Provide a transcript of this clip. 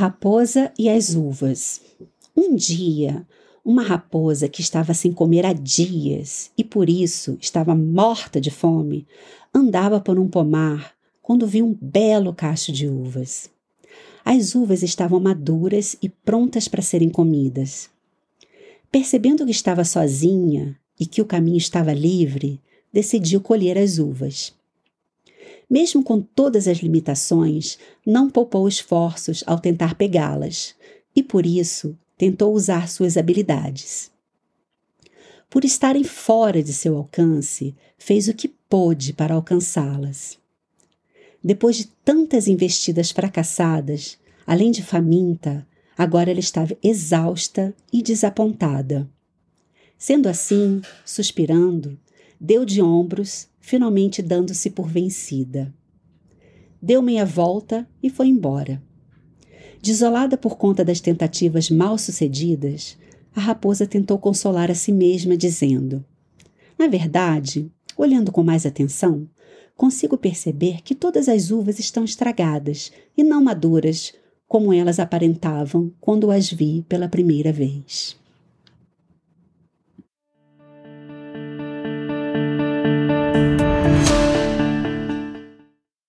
raposa e as uvas. Um dia, uma raposa que estava sem comer há dias e por isso estava morta de fome, andava por um pomar quando viu um belo cacho de uvas. As uvas estavam maduras e prontas para serem comidas. Percebendo que estava sozinha e que o caminho estava livre, decidiu colher as uvas. Mesmo com todas as limitações, não poupou esforços ao tentar pegá-las, e por isso tentou usar suas habilidades. Por estarem fora de seu alcance, fez o que pôde para alcançá-las. Depois de tantas investidas fracassadas, além de faminta, agora ela estava exausta e desapontada. Sendo assim, suspirando, deu de ombros, finalmente dando-se por vencida. Deu meia volta e foi embora. Desolada por conta das tentativas mal sucedidas, a raposa tentou consolar a si mesma, dizendo: Na verdade, olhando com mais atenção, consigo perceber que todas as uvas estão estragadas e não maduras, como elas aparentavam quando as vi pela primeira vez.